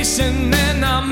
Λύσεν ένα